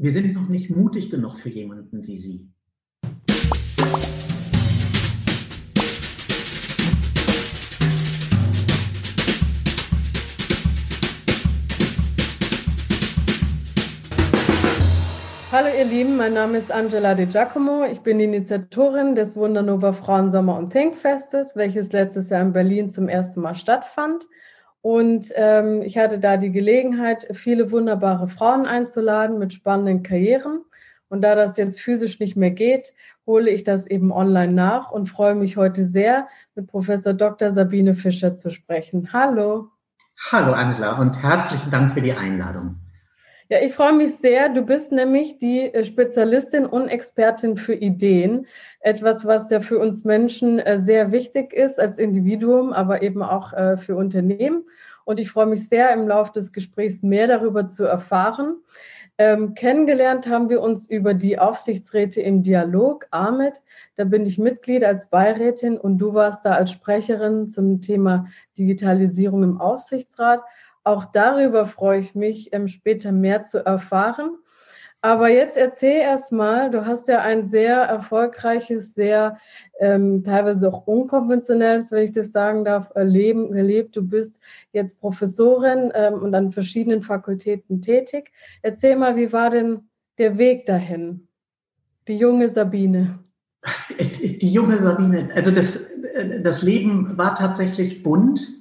wir sind noch nicht mutig genug für jemanden wie Sie. Hallo ihr Lieben, mein Name ist Angela De Giacomo. Ich bin Initiatorin des Wundernova Frauensommer und Thinkfestes, welches letztes Jahr in Berlin zum ersten Mal stattfand. Und ähm, ich hatte da die Gelegenheit, viele wunderbare Frauen einzuladen mit spannenden Karrieren. Und da das jetzt physisch nicht mehr geht, hole ich das eben online nach und freue mich heute sehr, mit Professor Dr. Sabine Fischer zu sprechen. Hallo. Hallo Angela und herzlichen Dank für die Einladung. Ja, ich freue mich sehr. Du bist nämlich die äh, Spezialistin und Expertin für Ideen. Etwas, was ja für uns Menschen äh, sehr wichtig ist als Individuum, aber eben auch äh, für Unternehmen. Und ich freue mich sehr, im Laufe des Gesprächs mehr darüber zu erfahren. Ähm, kennengelernt haben wir uns über die Aufsichtsräte im Dialog, AMIT. Da bin ich Mitglied als Beirätin und du warst da als Sprecherin zum Thema Digitalisierung im Aufsichtsrat. Auch darüber freue ich mich, ähm, später mehr zu erfahren. Aber jetzt erzähl erst mal, du hast ja ein sehr erfolgreiches, sehr ähm, teilweise auch unkonventionelles, wenn ich das sagen darf, Leben gelebt. Du bist jetzt Professorin ähm, und an verschiedenen Fakultäten tätig. Erzähl mal, wie war denn der Weg dahin? Die junge Sabine. Die junge Sabine, also das, das Leben war tatsächlich bunt.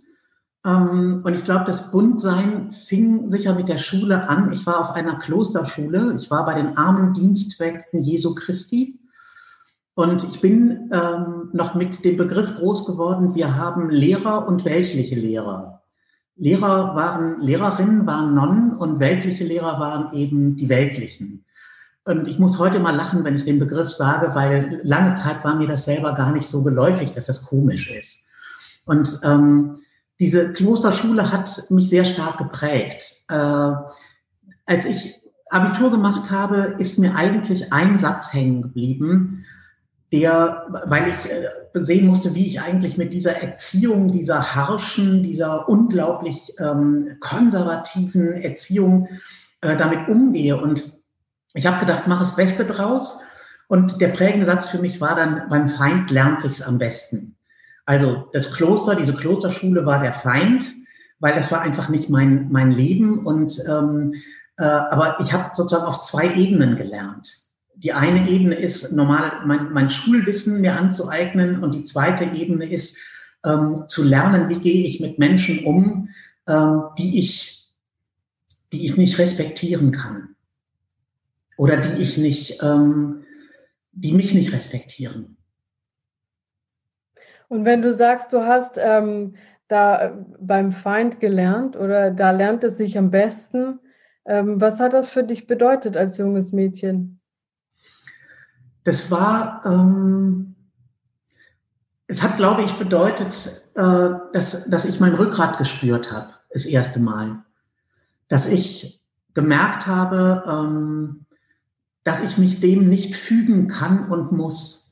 Ähm, und ich glaube, das Buntsein fing sicher mit der Schule an. Ich war auf einer Klosterschule. Ich war bei den armen Dienstwägten Jesu Christi. Und ich bin ähm, noch mit dem Begriff groß geworden, wir haben Lehrer und weltliche Lehrer. Lehrer waren, Lehrerinnen waren Nonnen und weltliche Lehrer waren eben die weltlichen. Und ich muss heute mal lachen, wenn ich den Begriff sage, weil lange Zeit war mir das selber gar nicht so geläufig, dass das komisch ist. Und ähm, diese Klosterschule hat mich sehr stark geprägt. Äh, als ich Abitur gemacht habe, ist mir eigentlich ein Satz hängen geblieben, der, weil ich äh, sehen musste, wie ich eigentlich mit dieser Erziehung, dieser harschen, dieser unglaublich ähm, konservativen Erziehung äh, damit umgehe. Und ich habe gedacht, mach das Beste draus. Und der prägende Satz für mich war dann, beim Feind lernt sich's am besten. Also das Kloster, diese Klosterschule war der Feind, weil das war einfach nicht mein, mein Leben. Und ähm, äh, aber ich habe sozusagen auf zwei Ebenen gelernt. Die eine Ebene ist normal mein, mein Schulwissen mir anzueignen und die zweite Ebene ist ähm, zu lernen, wie gehe ich mit Menschen um, ähm, die ich, die ich nicht respektieren kann oder die ich nicht, ähm, die mich nicht respektieren. Und wenn du sagst, du hast ähm, da äh, beim Feind gelernt oder da lernt es sich am besten, ähm, was hat das für dich bedeutet als junges Mädchen? Das war, ähm, es hat, glaube ich, bedeutet, äh, dass, dass ich mein Rückgrat gespürt habe, das erste Mal. Dass ich gemerkt habe, ähm, dass ich mich dem nicht fügen kann und muss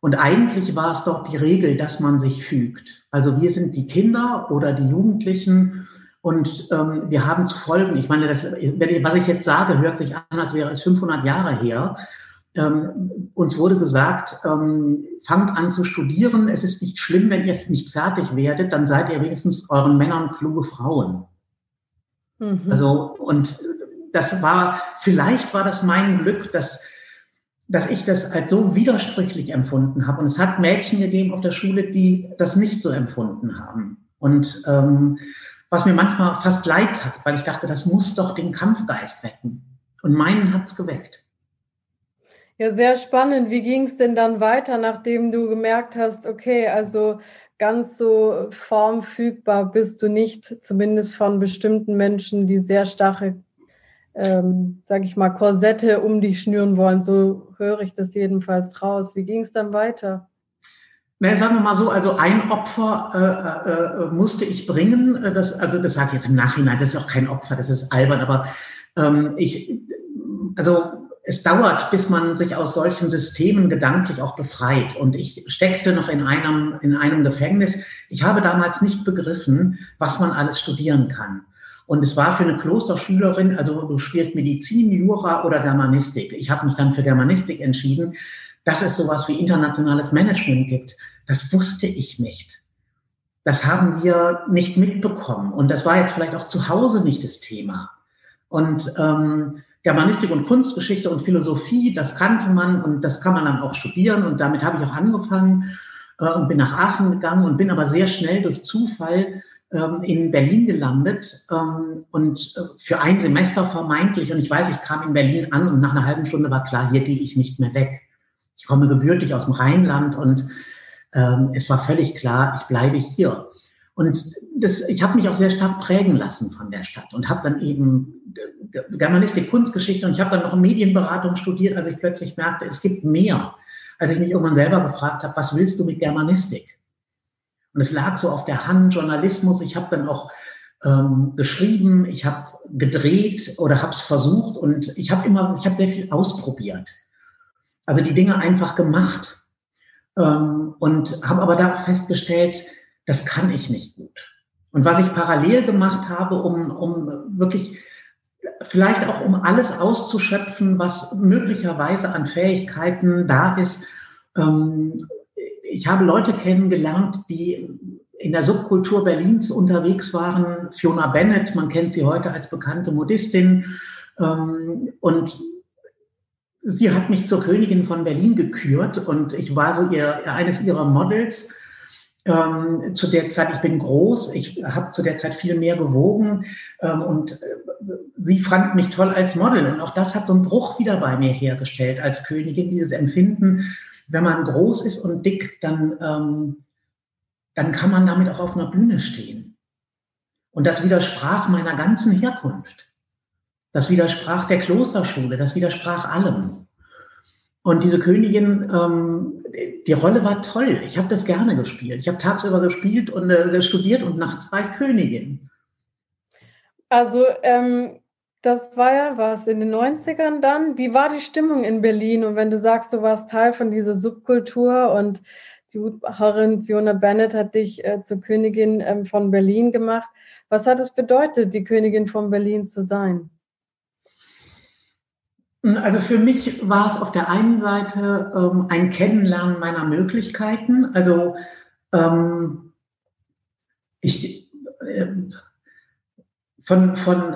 und eigentlich war es doch die Regel, dass man sich fügt. Also wir sind die Kinder oder die Jugendlichen und ähm, wir haben zu folgen. Ich meine, das, was ich jetzt sage, hört sich an, als wäre es 500 Jahre her. Ähm, uns wurde gesagt, ähm, fangt an zu studieren. Es ist nicht schlimm, wenn ihr nicht fertig werdet, dann seid ihr wenigstens euren Männern kluge Frauen. Mhm. Also, und das war, vielleicht war das mein Glück, dass dass ich das als so widersprüchlich empfunden habe. Und es hat Mädchen gegeben auf der Schule, die das nicht so empfunden haben. Und ähm, was mir manchmal fast leid hat, weil ich dachte, das muss doch den Kampfgeist wecken. Und meinen hat's geweckt. Ja, sehr spannend. Wie ging es denn dann weiter, nachdem du gemerkt hast, okay, also ganz so formfügbar bist du nicht, zumindest von bestimmten Menschen, die sehr starke ähm, sage ich mal, Korsette um dich schnüren wollen. So höre ich das jedenfalls raus. Wie ging es dann weiter? Na, sagen wir mal so, also ein Opfer äh, äh, musste ich bringen. Äh, das, also das sage ich jetzt im Nachhinein, das ist auch kein Opfer, das ist albern, aber ähm, ich, also es dauert, bis man sich aus solchen Systemen gedanklich auch befreit. Und ich steckte noch in einem, in einem Gefängnis. Ich habe damals nicht begriffen, was man alles studieren kann. Und es war für eine Klosterschülerin, also du spielst Medizin, Jura oder Germanistik. Ich habe mich dann für Germanistik entschieden, dass es sowas wie internationales Management gibt. Das wusste ich nicht. Das haben wir nicht mitbekommen. Und das war jetzt vielleicht auch zu Hause nicht das Thema. Und ähm, Germanistik und Kunstgeschichte und Philosophie, das kannte man und das kann man dann auch studieren. Und damit habe ich auch angefangen äh, und bin nach Aachen gegangen und bin aber sehr schnell durch Zufall ähm, in Berlin gelandet ähm, und äh, für ein Semester vermeintlich. Und ich weiß, ich kam in Berlin an und nach einer halben Stunde war klar, hier gehe ich nicht mehr weg. Ich komme gebürtig aus dem Rheinland und ähm, es war völlig klar, ich bleibe hier. Und das, ich habe mich auch sehr stark prägen lassen von der Stadt und habe dann eben Germanistik, Kunstgeschichte und ich habe dann noch Medienberatung studiert, als ich plötzlich merkte, es gibt mehr. Als ich mich irgendwann selber gefragt habe, was willst du mit Germanistik? Und es lag so auf der Hand, Journalismus. Ich habe dann auch ähm, geschrieben, ich habe gedreht oder habe es versucht und ich habe immer, ich habe sehr viel ausprobiert. Also die Dinge einfach gemacht ähm, und habe aber da festgestellt, das kann ich nicht gut. Und was ich parallel gemacht habe, um, um wirklich vielleicht auch um alles auszuschöpfen, was möglicherweise an Fähigkeiten da ist. Ähm, ich habe Leute kennengelernt, die in der Subkultur Berlins unterwegs waren. Fiona Bennett, man kennt sie heute als bekannte Modistin. Ähm, und sie hat mich zur Königin von Berlin gekürt und ich war so ihr, eines ihrer Models. Ähm, zu der Zeit, ich bin groß, ich habe zu der Zeit viel mehr gewogen ähm, und äh, sie fand mich toll als Model. Und auch das hat so einen Bruch wieder bei mir hergestellt als Königin, dieses Empfinden, wenn man groß ist und dick, dann, ähm, dann kann man damit auch auf einer Bühne stehen. Und das widersprach meiner ganzen Herkunft. Das widersprach der Klosterschule, das widersprach allem. Und diese Königin, ähm, die Rolle war toll. Ich habe das gerne gespielt. Ich habe tagsüber gespielt und äh, studiert und nachts war ich Königin. Also ähm, das war ja was in den 90ern dann. Wie war die Stimmung in Berlin? Und wenn du sagst, du warst Teil von dieser Subkultur und die Hutmacherin Fiona Bennett hat dich äh, zur Königin ähm, von Berlin gemacht. Was hat es bedeutet, die Königin von Berlin zu sein? Also für mich war es auf der einen Seite ähm, ein Kennenlernen meiner Möglichkeiten. Also ähm, ich äh, von, von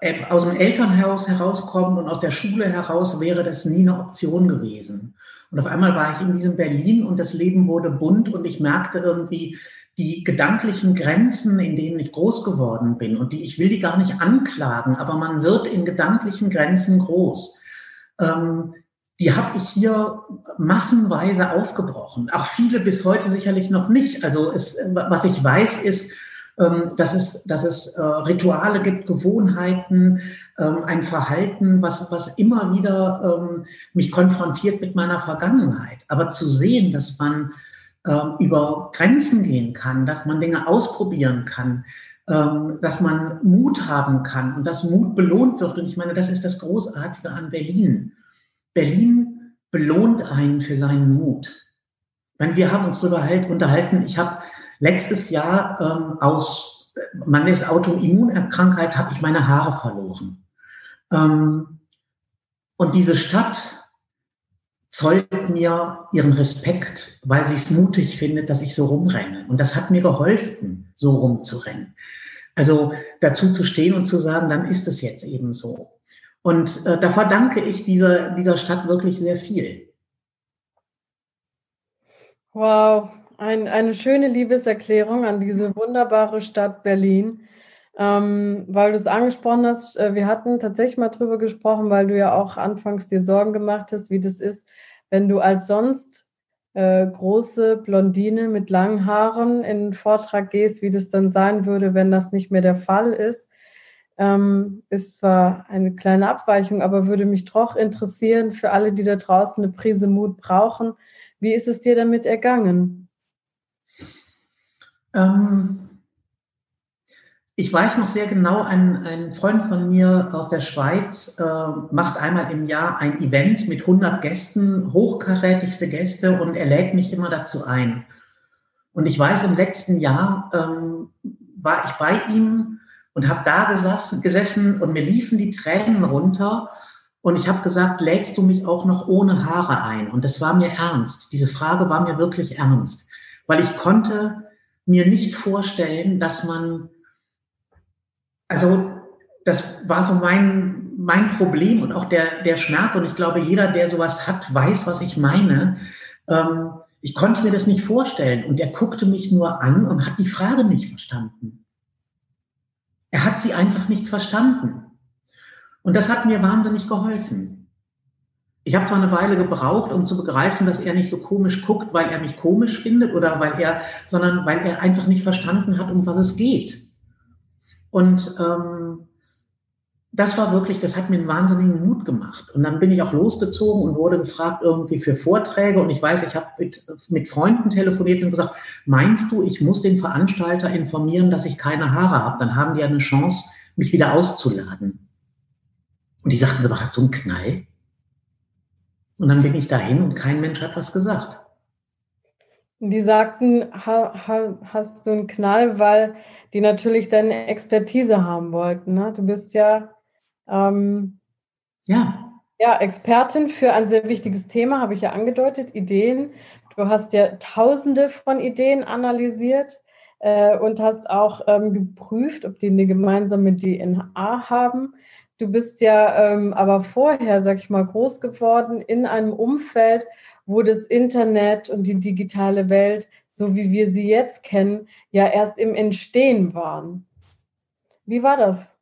äh, aus dem Elternhaus herauskommen und aus der Schule heraus wäre das nie eine Option gewesen. Und auf einmal war ich in diesem Berlin und das Leben wurde bunt und ich merkte irgendwie die gedanklichen Grenzen, in denen ich groß geworden bin und die ich will die gar nicht anklagen, aber man wird in gedanklichen Grenzen groß ähm, die habe ich hier massenweise aufgebrochen. Auch viele bis heute sicherlich noch nicht. Also es, was ich weiß, ist, ähm, dass es, dass es äh, Rituale gibt, Gewohnheiten, ähm, ein Verhalten, was, was immer wieder ähm, mich konfrontiert mit meiner Vergangenheit. Aber zu sehen, dass man über Grenzen gehen kann, dass man Dinge ausprobieren kann, dass man Mut haben kann und dass Mut belohnt wird. Und ich meine, das ist das Großartige an Berlin. Berlin belohnt einen für seinen Mut. Meine, wir haben uns darüber halt unterhalten. Ich habe letztes Jahr ähm, aus meines Autoimmunerkrankheit habe ich meine Haare verloren. Ähm, und diese Stadt zollt mir ihren Respekt, weil sie es mutig findet, dass ich so rumrenne. Und das hat mir geholfen, so rumzurennen. Also dazu zu stehen und zu sagen, dann ist es jetzt eben so. Und äh, da verdanke ich dieser, dieser Stadt wirklich sehr viel. Wow, ein, eine schöne Liebeserklärung an diese wunderbare Stadt Berlin. Ähm, weil du es angesprochen hast, äh, wir hatten tatsächlich mal drüber gesprochen, weil du ja auch anfangs dir Sorgen gemacht hast, wie das ist, wenn du als sonst äh, große Blondine mit langen Haaren in einen Vortrag gehst, wie das dann sein würde, wenn das nicht mehr der Fall ist. Ähm, ist zwar eine kleine Abweichung, aber würde mich doch interessieren für alle, die da draußen eine Prise Mut brauchen. Wie ist es dir damit ergangen? Ähm, ich weiß noch sehr genau, ein, ein Freund von mir aus der Schweiz äh, macht einmal im Jahr ein Event mit 100 Gästen, hochkarätigste Gäste, und er lädt mich immer dazu ein. Und ich weiß, im letzten Jahr ähm, war ich bei ihm und habe da gesessen, gesessen und mir liefen die Tränen runter und ich habe gesagt, lädst du mich auch noch ohne Haare ein? Und das war mir ernst. Diese Frage war mir wirklich ernst, weil ich konnte mir nicht vorstellen, dass man, also das war so mein, mein Problem und auch der, der Schmerz. Und ich glaube, jeder, der sowas hat, weiß, was ich meine. Ähm, ich konnte mir das nicht vorstellen. Und er guckte mich nur an und hat die Frage nicht verstanden. Er hat sie einfach nicht verstanden. Und das hat mir wahnsinnig geholfen. Ich habe zwar eine Weile gebraucht, um zu begreifen, dass er nicht so komisch guckt, weil er mich komisch findet oder weil er, sondern weil er einfach nicht verstanden hat, um was es geht. Und ähm, das war wirklich, das hat mir einen wahnsinnigen Mut gemacht. Und dann bin ich auch losgezogen und wurde gefragt irgendwie für Vorträge. Und ich weiß, ich habe mit, mit Freunden telefoniert und gesagt, meinst du, ich muss den Veranstalter informieren, dass ich keine Haare habe? Dann haben die eine Chance, mich wieder auszuladen. Und die sagten, aber hast du einen Knall? Und dann bin ich dahin und kein Mensch hat was gesagt. Die sagten, ha, ha, hast du einen Knall, weil die natürlich deine Expertise haben wollten. Ne? Du bist ja, ähm, ja. ja Expertin für ein sehr wichtiges Thema, habe ich ja angedeutet, Ideen. Du hast ja tausende von Ideen analysiert äh, und hast auch ähm, geprüft, ob die eine gemeinsame DNA haben. Du bist ja ähm, aber vorher, sag ich mal, groß geworden in einem Umfeld, wo das Internet und die digitale Welt, so wie wir sie jetzt kennen, ja erst im Entstehen waren. Wie war das?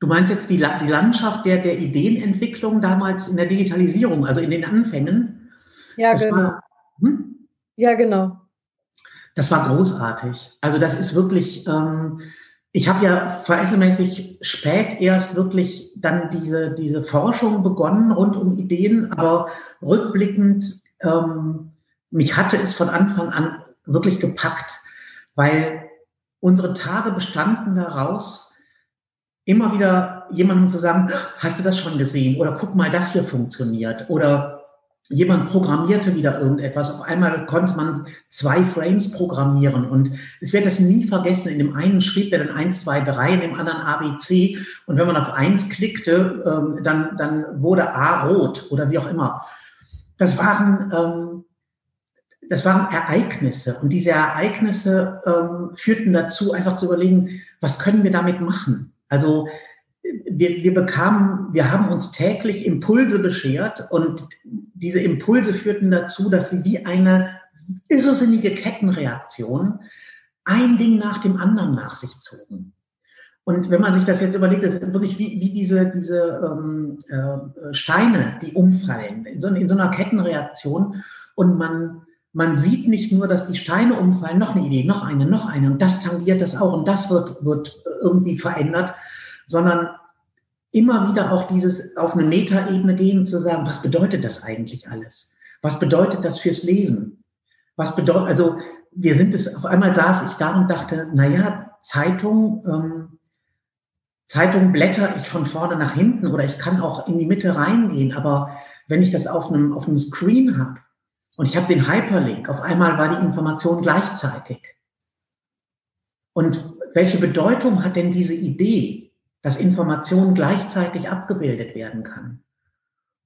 Du meinst jetzt die, die Landschaft der, der Ideenentwicklung damals in der Digitalisierung, also in den Anfängen? Ja, das genau. War, hm? Ja, genau. Das war großartig. Also das ist wirklich, ähm, ich habe ja verhältnismäßig spät erst wirklich dann diese, diese Forschung begonnen rund um Ideen, aber rückblickend, ähm, mich hatte es von Anfang an wirklich gepackt, weil unsere Tage bestanden daraus, immer wieder jemandem zu sagen, hast du das schon gesehen? Oder guck mal, das hier funktioniert. Oder jemand programmierte wieder irgendetwas. Auf einmal konnte man zwei Frames programmieren und es wird das nie vergessen. In dem einen schrieb er dann eins, zwei, drei, in dem anderen ABC und wenn man auf eins klickte, ähm, dann, dann wurde A rot oder wie auch immer. Das waren, ähm, das waren Ereignisse und diese Ereignisse ähm, führten dazu, einfach zu überlegen, was können wir damit machen? Also wir, wir bekamen, wir haben uns täglich Impulse beschert und diese Impulse führten dazu, dass sie wie eine irrsinnige Kettenreaktion ein Ding nach dem anderen nach sich zogen. Und wenn man sich das jetzt überlegt, das ist wirklich wie, wie diese, diese ähm, äh, Steine, die umfallen, in so, in so einer Kettenreaktion. Und man, man sieht nicht nur, dass die Steine umfallen, noch eine Idee, noch eine, noch eine, und das tangiert das auch, und das wird, wird irgendwie verändert, sondern immer wieder auch dieses auf eine Metaebene gehen, zu sagen, was bedeutet das eigentlich alles? Was bedeutet das fürs Lesen? Was bedeutet, also wir sind es, auf einmal saß ich da und dachte, na ja, Zeitung, ähm, Zeitung blätter ich von vorne nach hinten oder ich kann auch in die Mitte reingehen, aber wenn ich das auf einem, auf einem Screen habe und ich habe den Hyperlink, auf einmal war die Information gleichzeitig. Und welche Bedeutung hat denn diese Idee? dass Information gleichzeitig abgebildet werden kann.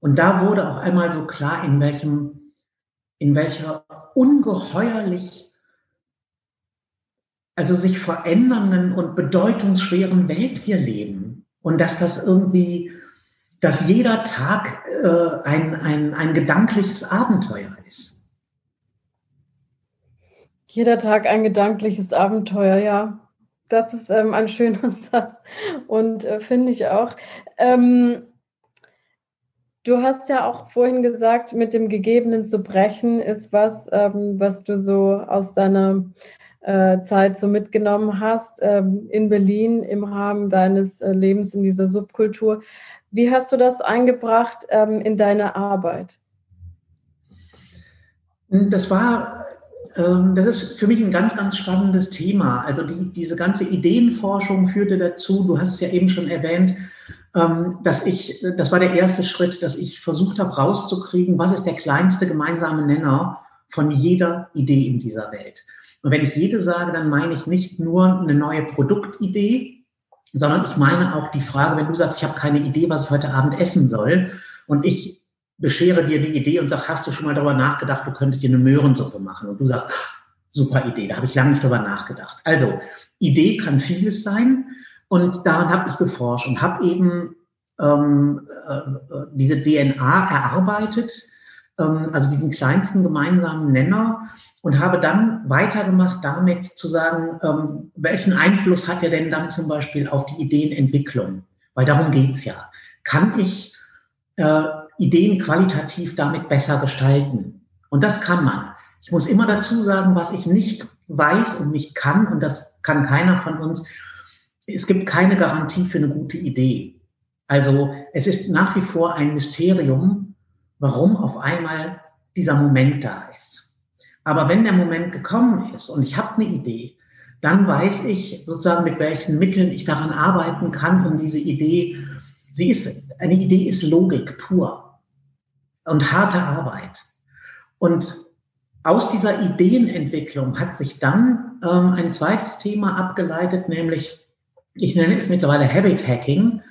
Und da wurde auf einmal so klar, in welchem, in welcher ungeheuerlich, also sich verändernden und bedeutungsschweren Welt wir leben. Und dass das irgendwie, dass jeder Tag äh, ein, ein, ein gedankliches Abenteuer ist. Jeder Tag ein gedankliches Abenteuer, ja. Das ist ähm, ein schöner Satz und äh, finde ich auch. Ähm, du hast ja auch vorhin gesagt, mit dem Gegebenen zu brechen ist was, ähm, was du so aus deiner äh, Zeit so mitgenommen hast ähm, in Berlin im Rahmen deines äh, Lebens in dieser Subkultur. Wie hast du das eingebracht ähm, in deine Arbeit? Das war ähm, das ist für mich ein ganz, ganz spannendes Thema. Also die, diese ganze Ideenforschung führte dazu, du hast es ja eben schon erwähnt, ähm, dass ich, das war der erste Schritt, dass ich versucht habe rauszukriegen, was ist der kleinste gemeinsame Nenner von jeder Idee in dieser Welt. Und wenn ich jede sage, dann meine ich nicht nur eine neue Produktidee, sondern ich meine auch die Frage, wenn du sagst, ich habe keine Idee, was ich heute Abend essen soll, und ich beschere dir die Idee und sage, hast du schon mal darüber nachgedacht, du könntest dir eine Möhrensuppe machen? Und du sagst, super Idee, da habe ich lange nicht drüber nachgedacht. Also, Idee kann vieles sein und daran habe ich geforscht und habe eben ähm, äh, diese DNA erarbeitet, also diesen kleinsten gemeinsamen Nenner und habe dann weitergemacht damit zu sagen, ähm, welchen Einfluss hat er denn dann zum Beispiel auf die Ideenentwicklung? Weil darum geht's ja. Kann ich äh, Ideen qualitativ damit besser gestalten? Und das kann man. Ich muss immer dazu sagen, was ich nicht weiß und nicht kann, und das kann keiner von uns, es gibt keine Garantie für eine gute Idee. Also es ist nach wie vor ein Mysterium, warum auf einmal dieser Moment da ist. Aber wenn der Moment gekommen ist und ich habe eine Idee, dann weiß ich sozusagen, mit welchen Mitteln ich daran arbeiten kann, um diese Idee, sie ist, eine Idee ist Logik pur und harte Arbeit. Und aus dieser Ideenentwicklung hat sich dann ähm, ein zweites Thema abgeleitet, nämlich, ich nenne es mittlerweile Habit Hacking,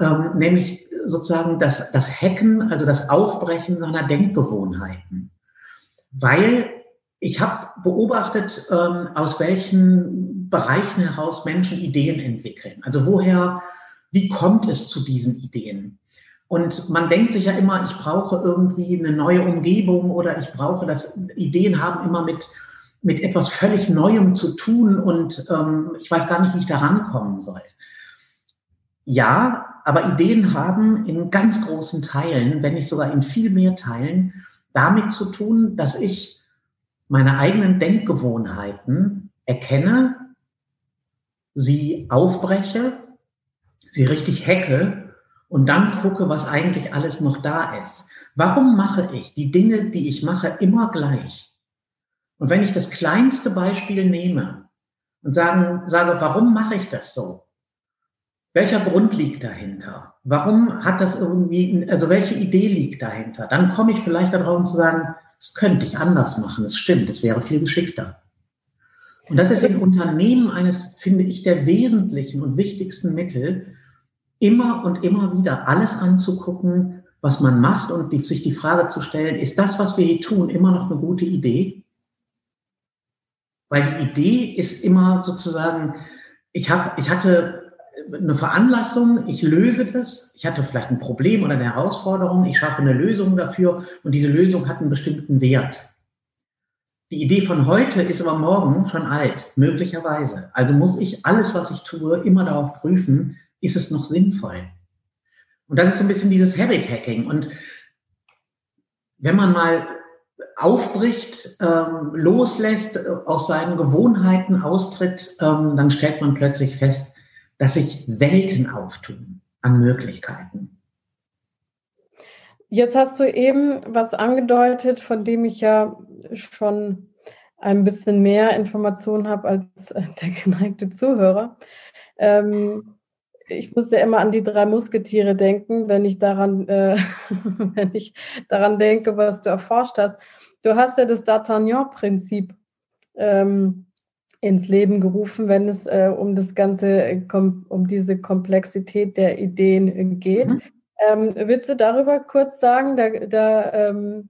ähm, nämlich sozusagen das, das Hacken, also das Aufbrechen seiner Denkgewohnheiten. Weil ich habe beobachtet, ähm, aus welchen Bereichen heraus Menschen Ideen entwickeln. Also woher, wie kommt es zu diesen Ideen? Und man denkt sich ja immer, ich brauche irgendwie eine neue Umgebung oder ich brauche das, Ideen haben immer mit, mit etwas völlig Neuem zu tun und ähm, ich weiß gar nicht, wie ich da rankommen soll. Ja, aber Ideen haben in ganz großen Teilen, wenn nicht sogar in viel mehr Teilen, damit zu tun, dass ich meine eigenen Denkgewohnheiten erkenne, sie aufbreche, sie richtig hacke und dann gucke, was eigentlich alles noch da ist. Warum mache ich die Dinge, die ich mache, immer gleich? Und wenn ich das kleinste Beispiel nehme und sagen, sage, warum mache ich das so? Welcher Grund liegt dahinter? Warum hat das irgendwie, also welche Idee liegt dahinter? Dann komme ich vielleicht darauf zu sagen, das könnte ich anders machen. Das stimmt, das wäre viel geschickter. Und das ist im Unternehmen eines, finde ich, der wesentlichen und wichtigsten Mittel, immer und immer wieder alles anzugucken, was man macht und die, sich die Frage zu stellen, ist das, was wir hier tun, immer noch eine gute Idee? Weil die Idee ist immer sozusagen, ich, hab, ich hatte eine Veranlassung, ich löse das, ich hatte vielleicht ein Problem oder eine Herausforderung, ich schaffe eine Lösung dafür und diese Lösung hat einen bestimmten Wert. Die Idee von heute ist aber morgen schon alt, möglicherweise. Also muss ich alles, was ich tue, immer darauf prüfen, ist es noch sinnvoll? Und das ist so ein bisschen dieses Habit-Hacking. Und wenn man mal aufbricht, ähm, loslässt, äh, aus seinen Gewohnheiten austritt, ähm, dann stellt man plötzlich fest, dass sich Welten auftun an Möglichkeiten. Jetzt hast du eben was angedeutet, von dem ich ja schon ein bisschen mehr Informationen habe als der geneigte Zuhörer. Ähm, ich muss ja immer an die drei Musketiere denken, wenn ich daran, äh, wenn ich daran denke, was du erforscht hast. Du hast ja das D'Artagnan-Prinzip ähm, ins Leben gerufen, wenn es äh, um das ganze, um diese Komplexität der Ideen geht. Mhm. Ähm, willst du darüber kurz sagen, da, da, ähm,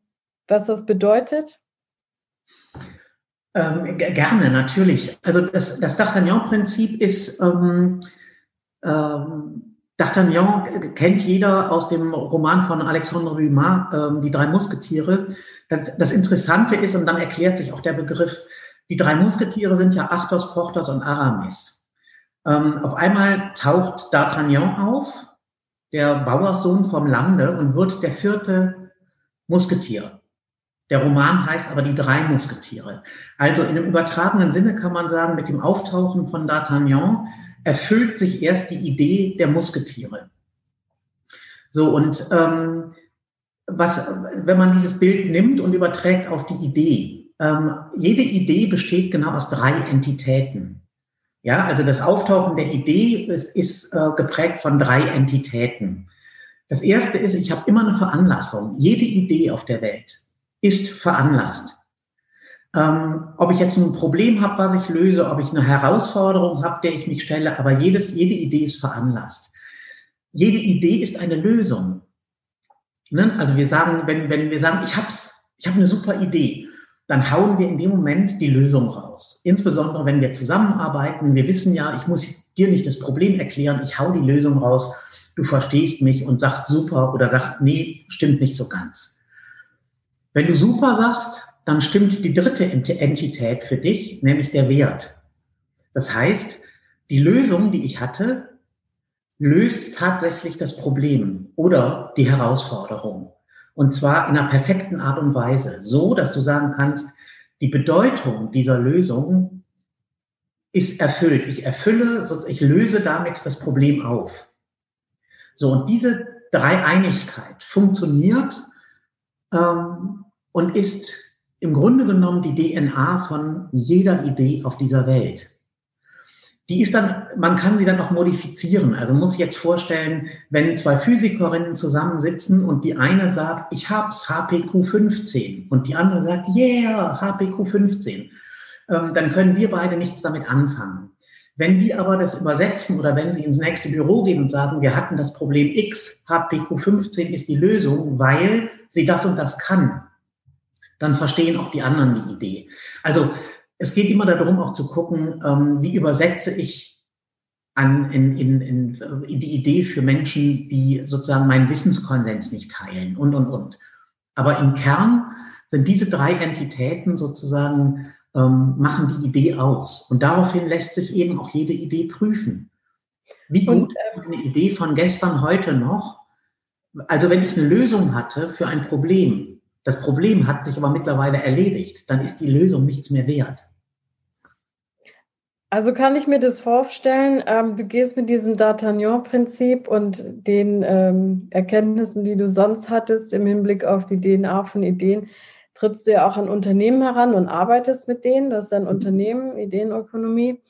was das bedeutet? Ähm, gerne, natürlich. Also das, das D'Artagnan-Prinzip ist ähm, ähm, D'Artagnan kennt jeder aus dem Roman von Alexandre Dumas, ähm, Die drei Musketiere. Das, das Interessante ist, und dann erklärt sich auch der Begriff, die drei Musketiere sind ja Athos, Porthos und Aramis. Ähm, auf einmal taucht D'Artagnan auf, der Bauerssohn vom Lande, und wird der vierte Musketier. Der Roman heißt aber die drei Musketiere. Also in einem übertragenen Sinne kann man sagen, mit dem Auftauchen von D'Artagnan erfüllt sich erst die Idee der Musketiere. So, und ähm, was, wenn man dieses Bild nimmt und überträgt auf die Idee, ähm, jede Idee besteht genau aus drei Entitäten. Ja, also das Auftauchen der Idee ist, ist äh, geprägt von drei Entitäten. Das erste ist, ich habe immer eine Veranlassung. Jede Idee auf der Welt ist veranlasst. Ähm, ob ich jetzt ein Problem habe, was ich löse, ob ich eine Herausforderung habe, der ich mich stelle, aber jedes, jede Idee ist veranlasst. Jede Idee ist eine Lösung. Ne? Also wir sagen, wenn, wenn wir sagen, ich hab's, ich habe eine super Idee, dann hauen wir in dem Moment die Lösung raus. Insbesondere wenn wir zusammenarbeiten. Wir wissen ja, ich muss dir nicht das Problem erklären, ich hau die Lösung raus, du verstehst mich und sagst super oder sagst, nee, stimmt nicht so ganz. Wenn du super sagst, dann stimmt die dritte Entität für dich, nämlich der Wert. Das heißt, die Lösung, die ich hatte, löst tatsächlich das Problem oder die Herausforderung. Und zwar in einer perfekten Art und Weise, so dass du sagen kannst, die Bedeutung dieser Lösung ist erfüllt. Ich erfülle, ich löse damit das Problem auf. So, und diese Dreieinigkeit funktioniert ähm, und ist im Grunde genommen die DNA von jeder Idee auf dieser Welt. Die ist dann, man kann sie dann noch modifizieren. Also muss ich jetzt vorstellen, wenn zwei Physikerinnen zusammensitzen und die eine sagt, ich hab's, HPQ 15 und die andere sagt, yeah, HPQ 15, ähm, dann können wir beide nichts damit anfangen. Wenn die aber das übersetzen oder wenn sie ins nächste Büro gehen und sagen, wir hatten das Problem X, HPQ 15 ist die Lösung, weil sie das und das kann, dann verstehen auch die anderen die Idee. Also es geht immer darum, auch zu gucken, ähm, wie übersetze ich an, in, in, in, in die Idee für Menschen, die sozusagen meinen Wissenskonsens nicht teilen und, und, und. Aber im Kern sind diese drei Entitäten sozusagen, ähm, machen die Idee aus. Und daraufhin lässt sich eben auch jede Idee prüfen. Wie gut und, äh, eine Idee von gestern heute noch? Also wenn ich eine Lösung hatte für ein Problem, das Problem hat sich aber mittlerweile erledigt, dann ist die Lösung nichts mehr wert. Also kann ich mir das vorstellen, ähm, du gehst mit diesem D'Artagnan-Prinzip und den ähm, Erkenntnissen, die du sonst hattest im Hinblick auf die DNA von Ideen, trittst du ja auch an Unternehmen heran und arbeitest mit denen. Das ist ein Unternehmen, Ideenökonomie.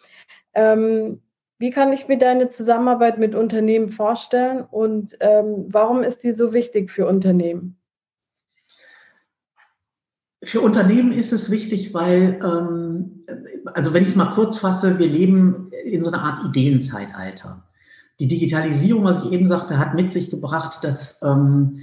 Ähm, wie kann ich mir deine Zusammenarbeit mit Unternehmen vorstellen und ähm, warum ist die so wichtig für Unternehmen? Für Unternehmen ist es wichtig, weil, ähm, also wenn ich es mal kurz fasse, wir leben in so einer Art Ideenzeitalter. Die Digitalisierung, was ich eben sagte, hat mit sich gebracht, dass ähm,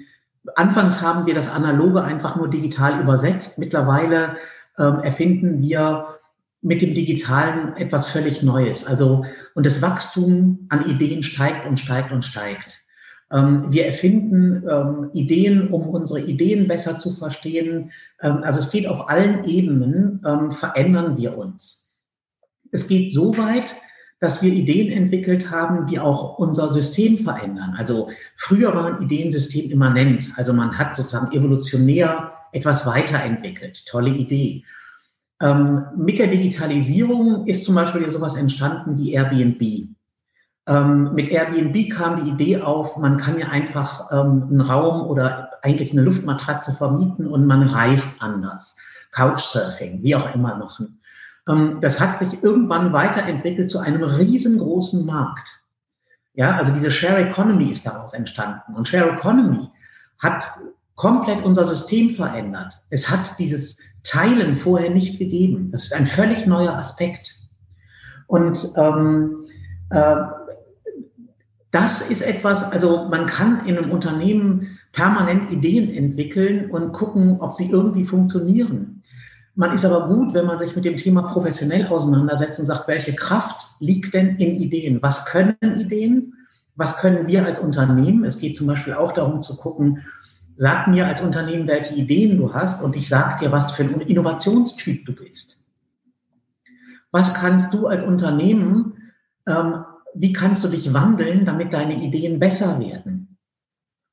anfangs haben wir das Analoge einfach nur digital übersetzt. Mittlerweile ähm, erfinden wir mit dem Digitalen etwas völlig Neues. Also, und das Wachstum an Ideen steigt und steigt und steigt. Ähm, wir erfinden ähm, Ideen, um unsere Ideen besser zu verstehen. Ähm, also es geht auf allen Ebenen, verändern wir uns. Es geht so weit, dass wir Ideen entwickelt haben, die auch unser System verändern. Also früher war ein Ideensystem immanent. Also man hat sozusagen evolutionär etwas weiterentwickelt. Tolle Idee. Ähm, mit der Digitalisierung ist zum Beispiel sowas entstanden wie Airbnb. Ähm, mit Airbnb kam die Idee auf, man kann ja einfach ähm, einen Raum oder eigentlich eine Luftmatratze vermieten und man reist anders. Couchsurfing, wie auch immer machen. Ähm, das hat sich irgendwann weiterentwickelt zu einem riesengroßen Markt. Ja, also diese Share Economy ist daraus entstanden. Und Share Economy hat komplett unser System verändert. Es hat dieses Teilen vorher nicht gegeben. Das ist ein völlig neuer Aspekt. Und ähm, äh, das ist etwas, also man kann in einem Unternehmen permanent Ideen entwickeln und gucken, ob sie irgendwie funktionieren. Man ist aber gut, wenn man sich mit dem Thema professionell auseinandersetzt und sagt, welche Kraft liegt denn in Ideen? Was können Ideen? Was können wir als Unternehmen? Es geht zum Beispiel auch darum zu gucken, sag mir als Unternehmen, welche Ideen du hast und ich sag dir, was für ein Innovationstyp du bist. Was kannst du als Unternehmen ähm, wie kannst du dich wandeln, damit deine Ideen besser werden?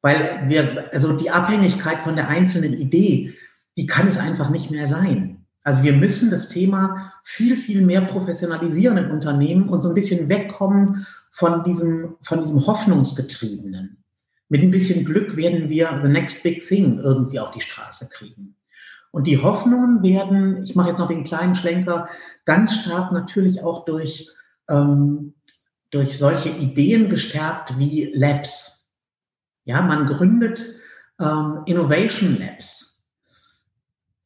Weil wir, also die Abhängigkeit von der einzelnen Idee, die kann es einfach nicht mehr sein. Also wir müssen das Thema viel, viel mehr professionalisieren im Unternehmen und so ein bisschen wegkommen von diesem, von diesem Hoffnungsgetriebenen. Mit ein bisschen Glück werden wir the next big thing irgendwie auf die Straße kriegen. Und die Hoffnungen werden, ich mache jetzt noch den kleinen Schlenker, ganz stark natürlich auch durch ähm, durch solche Ideen gestärkt wie Labs. Ja, man gründet ähm, Innovation Labs.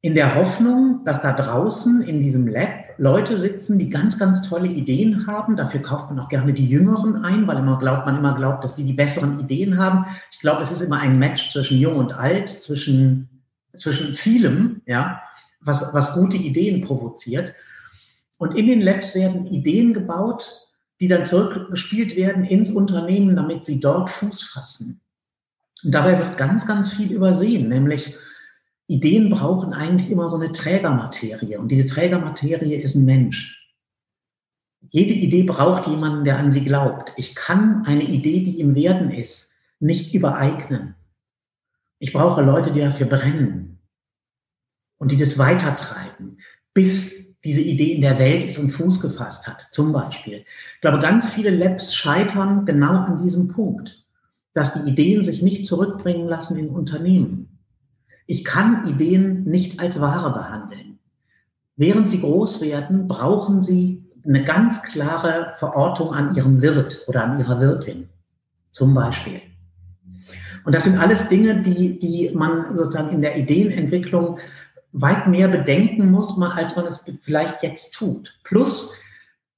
in der Hoffnung, dass da draußen in diesem Lab Leute sitzen, die ganz, ganz tolle Ideen haben. Dafür kauft man auch gerne die Jüngeren ein, weil immer glaubt, man immer glaubt, dass die die besseren Ideen haben. Ich glaube, es ist immer ein Match zwischen Jung und Alt, zwischen, zwischen vielem, ja, was, was gute Ideen provoziert. Und in den Labs werden Ideen gebaut, die dann zurückgespielt werden ins Unternehmen, damit sie dort Fuß fassen. Und dabei wird ganz, ganz viel übersehen, nämlich Ideen brauchen eigentlich immer so eine Trägermaterie. Und diese Trägermaterie ist ein Mensch. Jede Idee braucht jemanden, der an sie glaubt. Ich kann eine Idee, die im Werden ist, nicht übereignen. Ich brauche Leute, die dafür brennen und die das weitertreiben, bis diese Idee in der Welt ist und Fuß gefasst hat, zum Beispiel. Ich glaube, ganz viele Labs scheitern genau an diesem Punkt, dass die Ideen sich nicht zurückbringen lassen in Unternehmen. Ich kann Ideen nicht als Ware behandeln. Während sie groß werden, brauchen sie eine ganz klare Verortung an ihrem Wirt oder an ihrer Wirtin, zum Beispiel. Und das sind alles Dinge, die, die man sozusagen in der Ideenentwicklung weit mehr bedenken muss, als man es vielleicht jetzt tut. Plus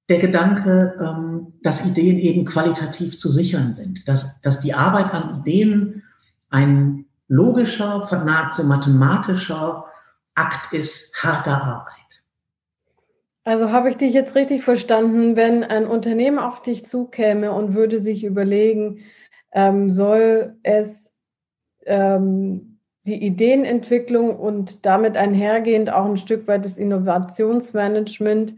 der Gedanke, ähm, dass Ideen eben qualitativ zu sichern sind, dass, dass die Arbeit an Ideen ein logischer, nahezu mathematischer Akt ist harter Arbeit. Also habe ich dich jetzt richtig verstanden, wenn ein Unternehmen auf dich zukäme und würde sich überlegen, ähm, soll es ähm, die Ideenentwicklung und damit einhergehend auch ein Stück weit das Innovationsmanagement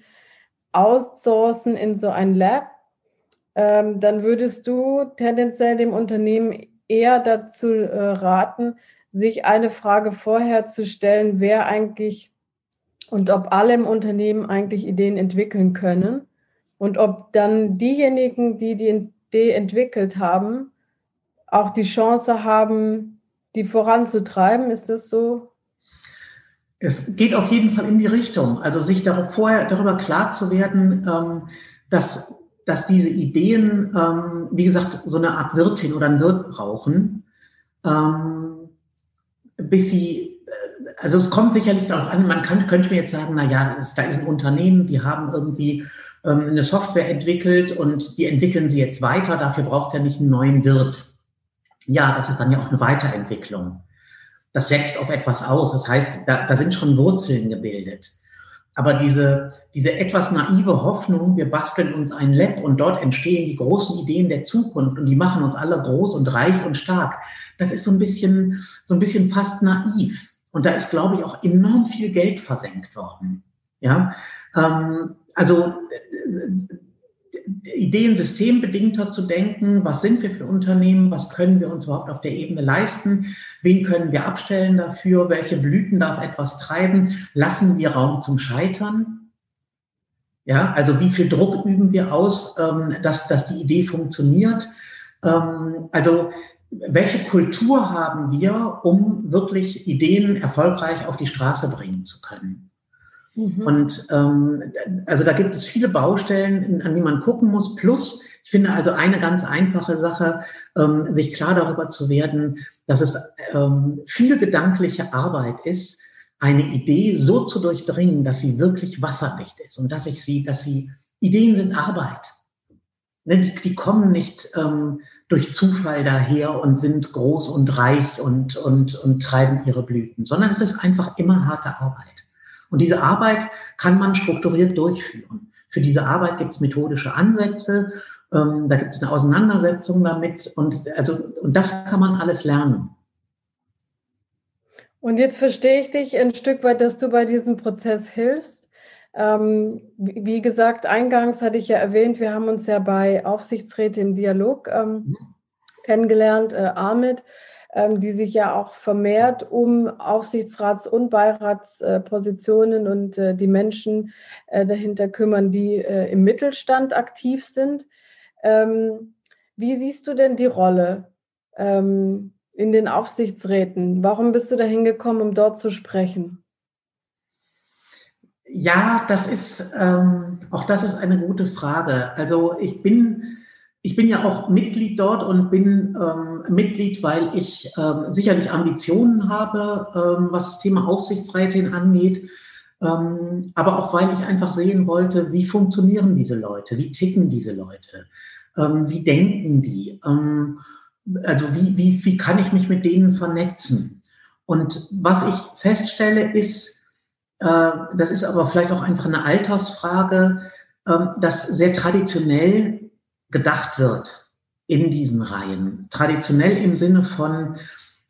outsourcen in so ein Lab, ähm, dann würdest du tendenziell dem Unternehmen eher dazu äh, raten, sich eine Frage vorher zu stellen, wer eigentlich und ob alle im Unternehmen eigentlich Ideen entwickeln können und ob dann diejenigen, die die Idee entwickelt haben, auch die Chance haben, die voranzutreiben. Ist das so? Es geht auf jeden Fall in die Richtung. Also sich darüber, vorher darüber klar zu werden, ähm, dass dass diese Ideen, ähm, wie gesagt, so eine Art Wirtin oder ein Wirt brauchen, ähm, bis sie, äh, also es kommt sicherlich darauf an, man kann, könnte mir jetzt sagen, na ja, da ist ein Unternehmen, die haben irgendwie ähm, eine Software entwickelt und die entwickeln sie jetzt weiter, dafür braucht er nicht einen neuen Wirt. Ja, das ist dann ja auch eine Weiterentwicklung. Das setzt auf etwas aus. Das heißt, da, da sind schon Wurzeln gebildet. Aber diese, diese etwas naive Hoffnung, wir basteln uns ein Lab und dort entstehen die großen Ideen der Zukunft und die machen uns alle groß und reich und stark, das ist so ein bisschen, so ein bisschen fast naiv. Und da ist, glaube ich, auch enorm viel Geld versenkt worden. Ja, ähm, also Ideen systembedingter zu denken, was sind wir für Unternehmen, was können wir uns überhaupt auf der Ebene leisten, wen können wir abstellen dafür, welche Blüten darf etwas treiben, lassen wir Raum zum Scheitern. Ja, also wie viel Druck üben wir aus, ähm, dass, dass die Idee funktioniert. Ähm, also welche Kultur haben wir, um wirklich Ideen erfolgreich auf die Straße bringen zu können? Mhm. Und ähm, also da gibt es viele Baustellen, an die man gucken muss. Plus, ich finde also eine ganz einfache Sache, ähm, sich klar darüber zu werden, dass es ähm, viel gedankliche Arbeit ist, eine Idee so zu durchdringen, dass sie wirklich wasserdicht ist und dass ich sie, dass sie Ideen sind Arbeit. Ne, die, die kommen nicht ähm, durch Zufall daher und sind groß und reich und, und, und treiben ihre Blüten, sondern es ist einfach immer harte Arbeit. Und diese Arbeit kann man strukturiert durchführen. Für diese Arbeit gibt es methodische Ansätze, ähm, da gibt es eine Auseinandersetzung damit und, also, und das kann man alles lernen. Und jetzt verstehe ich dich ein Stück weit, dass du bei diesem Prozess hilfst. Ähm, wie gesagt, eingangs hatte ich ja erwähnt, wir haben uns ja bei Aufsichtsräte im Dialog ähm, mhm. kennengelernt, äh, Ahmed. Ähm, die sich ja auch vermehrt um Aufsichtsrats- und Beiratspositionen und äh, die Menschen äh, dahinter kümmern, die äh, im Mittelstand aktiv sind. Ähm, wie siehst du denn die Rolle ähm, in den Aufsichtsräten? Warum bist du da hingekommen, um dort zu sprechen? Ja, das ist ähm, auch das ist eine gute Frage. Also ich bin ich bin ja auch Mitglied dort und bin ähm, Mitglied, weil ich ähm, sicherlich Ambitionen habe, ähm, was das Thema Aufsichtsrätin angeht, ähm, aber auch weil ich einfach sehen wollte, wie funktionieren diese Leute, wie ticken diese Leute, ähm, wie denken die, ähm, also wie, wie, wie kann ich mich mit denen vernetzen. Und was ich feststelle ist, äh, das ist aber vielleicht auch einfach eine Altersfrage, äh, dass sehr traditionell gedacht wird in diesen Reihen. Traditionell im Sinne von,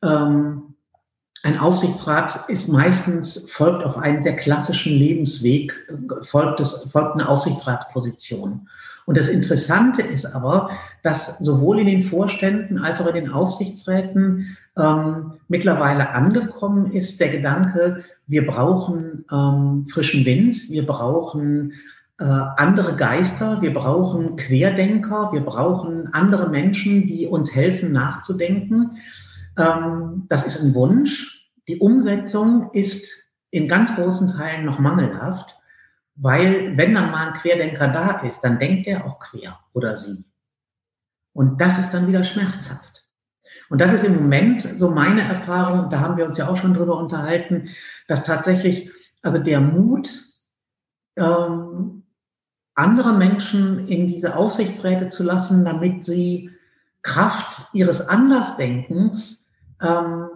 ähm, ein Aufsichtsrat ist meistens, folgt auf einen sehr klassischen Lebensweg, folgt, es, folgt eine Aufsichtsratsposition. Und das Interessante ist aber, dass sowohl in den Vorständen als auch in den Aufsichtsräten ähm, mittlerweile angekommen ist der Gedanke, wir brauchen ähm, frischen Wind, wir brauchen äh, andere Geister, wir brauchen Querdenker, wir brauchen andere Menschen, die uns helfen nachzudenken. Ähm, das ist ein Wunsch. Die Umsetzung ist in ganz großen Teilen noch mangelhaft, weil wenn dann mal ein Querdenker da ist, dann denkt er auch quer oder sie. Und das ist dann wieder schmerzhaft. Und das ist im Moment so meine Erfahrung, da haben wir uns ja auch schon drüber unterhalten, dass tatsächlich, also der Mut, ähm, andere Menschen in diese Aufsichtsräte zu lassen, damit sie Kraft ihres Andersdenkens ähm,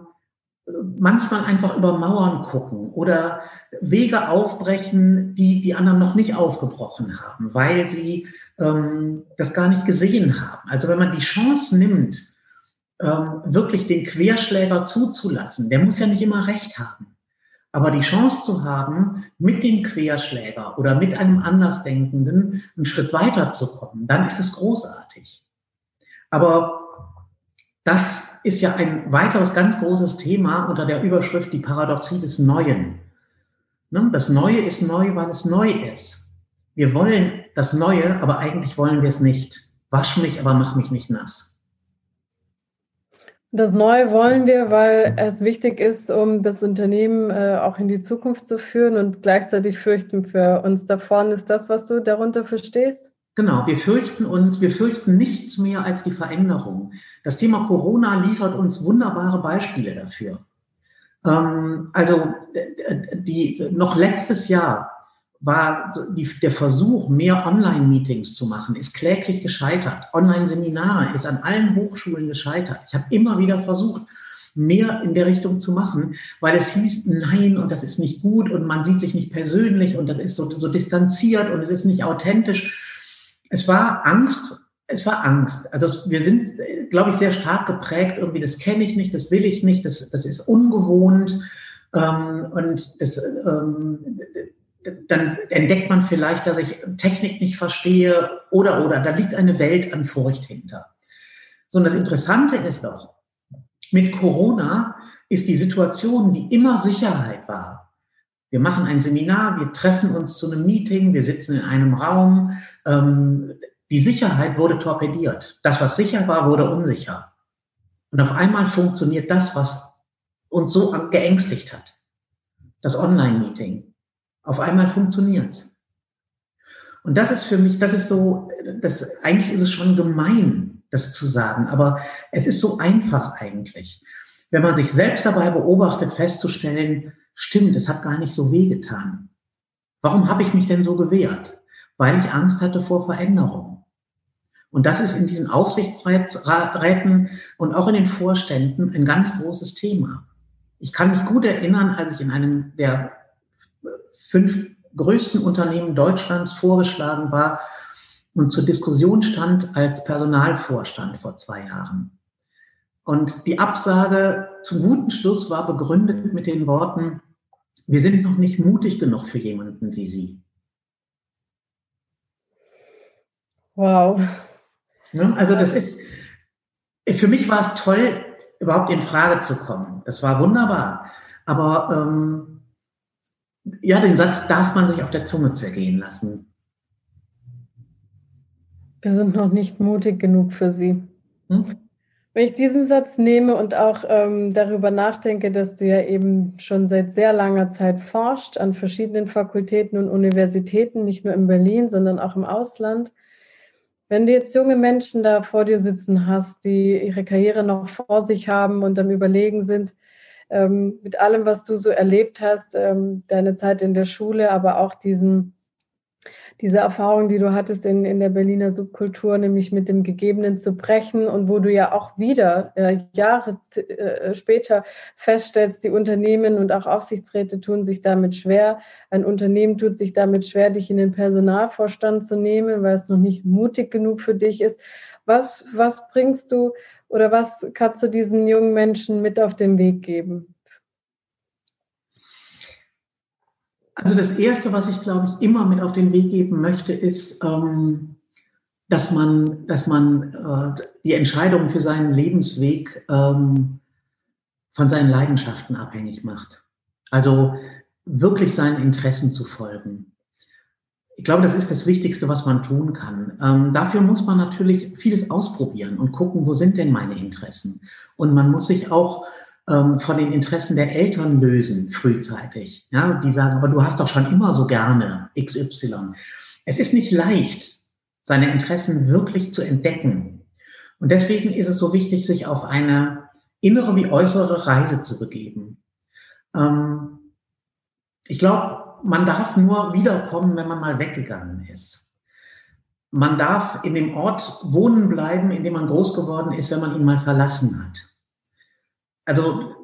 manchmal einfach über Mauern gucken oder Wege aufbrechen, die die anderen noch nicht aufgebrochen haben, weil sie ähm, das gar nicht gesehen haben. Also wenn man die Chance nimmt, ähm, wirklich den Querschläger zuzulassen, der muss ja nicht immer recht haben. Aber die Chance zu haben, mit dem Querschläger oder mit einem Andersdenkenden einen Schritt weiterzukommen, dann ist es großartig. Aber das ist ja ein weiteres ganz großes Thema unter der Überschrift die Paradoxie des Neuen. Ne? Das Neue ist neu, weil es neu ist. Wir wollen das Neue, aber eigentlich wollen wir es nicht. Wasch mich, aber mach mich nicht nass. Das Neue wollen wir, weil es wichtig ist, um das Unternehmen äh, auch in die Zukunft zu führen und gleichzeitig fürchten wir uns da vorne. Ist das, was du darunter verstehst? Genau, wir fürchten uns, wir fürchten nichts mehr als die Veränderung. Das Thema Corona liefert uns wunderbare Beispiele dafür. Ähm, also die, noch letztes Jahr war die, der Versuch, mehr Online-Meetings zu machen, ist kläglich gescheitert. Online-Seminare ist an allen Hochschulen gescheitert. Ich habe immer wieder versucht, mehr in der Richtung zu machen, weil es hieß, nein, und das ist nicht gut und man sieht sich nicht persönlich und das ist so, so distanziert und es ist nicht authentisch es war Angst, es war Angst. Also wir sind, glaube ich, sehr stark geprägt, irgendwie, das kenne ich nicht, das will ich nicht, das, das ist ungewohnt. Ähm, und das, ähm, dann entdeckt man vielleicht, dass ich Technik nicht verstehe oder, oder, da liegt eine Welt an Furcht hinter. So, und das Interessante ist doch, mit Corona ist die Situation, die immer Sicherheit war. Wir machen ein Seminar, wir treffen uns zu einem Meeting, wir sitzen in einem Raum, ähm, die Sicherheit wurde torpediert. Das, was sicher war, wurde unsicher. Und auf einmal funktioniert das, was uns so geängstigt hat. Das Online-Meeting. Auf einmal funktioniert Und das ist für mich, das ist so, das, eigentlich ist es schon gemein, das zu sagen, aber es ist so einfach eigentlich. Wenn man sich selbst dabei beobachtet, festzustellen, stimmt, es hat gar nicht so wehgetan. Warum habe ich mich denn so gewehrt? weil ich Angst hatte vor Veränderung. Und das ist in diesen Aufsichtsräten und auch in den Vorständen ein ganz großes Thema. Ich kann mich gut erinnern, als ich in einem der fünf größten Unternehmen Deutschlands vorgeschlagen war und zur Diskussion stand als Personalvorstand vor zwei Jahren. Und die Absage zum guten Schluss war begründet mit den Worten, wir sind noch nicht mutig genug für jemanden wie Sie. Wow. Ne? Also das ist, für mich war es toll, überhaupt in Frage zu kommen. Das war wunderbar. Aber ähm, ja, den Satz darf man sich auf der Zunge zergehen lassen. Wir sind noch nicht mutig genug für Sie. Hm? Wenn ich diesen Satz nehme und auch ähm, darüber nachdenke, dass du ja eben schon seit sehr langer Zeit forscht an verschiedenen Fakultäten und Universitäten, nicht nur in Berlin, sondern auch im Ausland, Wenn du jetzt junge Menschen da vor dir sitzen hast, die ihre Karriere noch vor sich haben und am Überlegen sind, ähm, mit allem, was du so erlebt hast, ähm, deine Zeit in der Schule, aber auch diesen diese Erfahrung, die du hattest in, in der Berliner Subkultur, nämlich mit dem Gegebenen zu brechen und wo du ja auch wieder äh, Jahre äh, später feststellst, die Unternehmen und auch Aufsichtsräte tun sich damit schwer. Ein Unternehmen tut sich damit schwer, dich in den Personalvorstand zu nehmen, weil es noch nicht mutig genug für dich ist. Was, was bringst du oder was kannst du diesen jungen Menschen mit auf den Weg geben? Also das Erste, was ich, glaube ich, immer mit auf den Weg geben möchte, ist, ähm, dass man, dass man äh, die Entscheidung für seinen Lebensweg ähm, von seinen Leidenschaften abhängig macht. Also wirklich seinen Interessen zu folgen. Ich glaube, das ist das Wichtigste, was man tun kann. Ähm, dafür muss man natürlich vieles ausprobieren und gucken, wo sind denn meine Interessen. Und man muss sich auch ähm, von den Interessen der Eltern lösen, frühzeitig. Ja, die sagen, aber du hast doch schon immer so gerne XY. Es ist nicht leicht, seine Interessen wirklich zu entdecken. Und deswegen ist es so wichtig, sich auf eine innere wie äußere Reise zu begeben. Ähm, ich glaube, man darf nur wiederkommen, wenn man mal weggegangen ist. Man darf in dem Ort wohnen bleiben, in dem man groß geworden ist, wenn man ihn mal verlassen hat also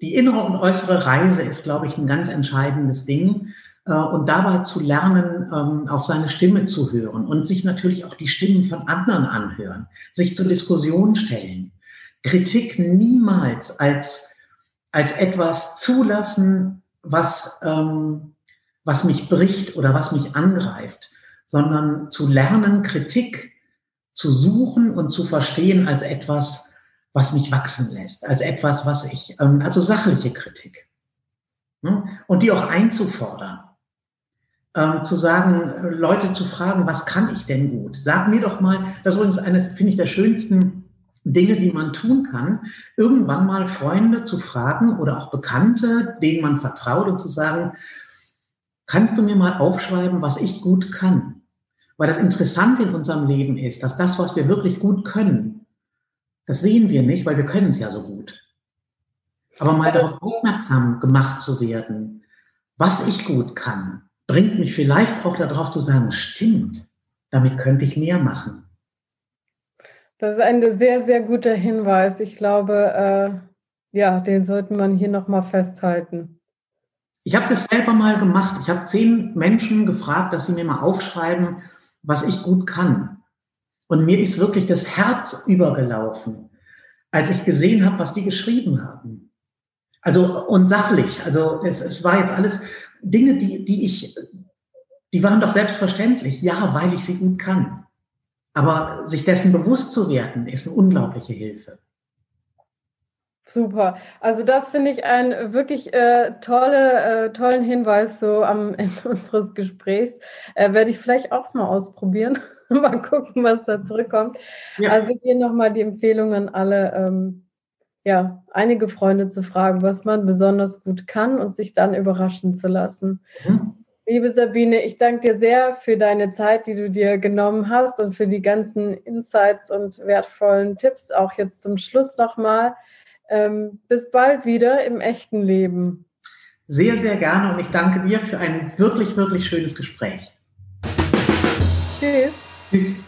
die innere und äußere Reise ist, glaube ich, ein ganz entscheidendes Ding. Äh, und dabei zu lernen, ähm, auf seine Stimme zu hören und sich natürlich auch die Stimmen von anderen anhören, sich zur Diskussion stellen. Kritik niemals als, als etwas zulassen, was, ähm, was mich bricht oder was mich angreift, sondern zu lernen, Kritik zu suchen und zu verstehen als etwas, was mich wachsen lässt, als etwas, was ich, ähm, also sachliche Kritik. Ne? Und die auch einzufordern. Ähm, zu sagen, Leute zu fragen, was kann ich denn gut? Sag mir doch mal, das ist übrigens eines, finde ich, der schönsten Dinge, die man tun kann, irgendwann mal Freunde zu fragen oder auch Bekannte, denen man vertraut und zu sagen, kannst du mir mal aufschreiben, was ich gut kann? Weil das Interessante in unserem Leben ist, dass das, was wir wirklich gut können, das sehen wir nicht, weil wir können es ja so gut. Aber mal darauf aufmerksam gemacht zu werden, was ich gut kann, bringt mich vielleicht auch darauf zu sagen, stimmt, damit könnte ich mehr machen. Das ist ein sehr, sehr guter Hinweis. Ich glaube, äh, ja, den sollten man hier nochmal festhalten. Ich habe das selber mal gemacht. Ich habe zehn Menschen gefragt, dass sie mir mal aufschreiben, was ich gut kann. Und mir ist wirklich das Herz übergelaufen, als ich gesehen habe, was die geschrieben haben. Also und sachlich. Also es, es war jetzt alles Dinge, die, die ich, die waren doch selbstverständlich. Ja, weil ich sie gut kann. Aber sich dessen bewusst zu werden, ist eine unglaubliche Hilfe. Super. Also das finde ich einen wirklich äh, tolle, äh, tollen Hinweis so am Ende unseres Gesprächs. Äh, Werde ich vielleicht auch mal ausprobieren. mal gucken, was da zurückkommt. Ja. Also hier nochmal die Empfehlung an alle, ähm, ja, einige Freunde zu fragen, was man besonders gut kann und sich dann überraschen zu lassen. Mhm. Liebe Sabine, ich danke dir sehr für deine Zeit, die du dir genommen hast und für die ganzen Insights und wertvollen Tipps. Auch jetzt zum Schluss nochmal. Ähm, bis bald wieder im echten Leben. Sehr, sehr gerne und ich danke dir für ein wirklich, wirklich schönes Gespräch. Tschüss. Peace.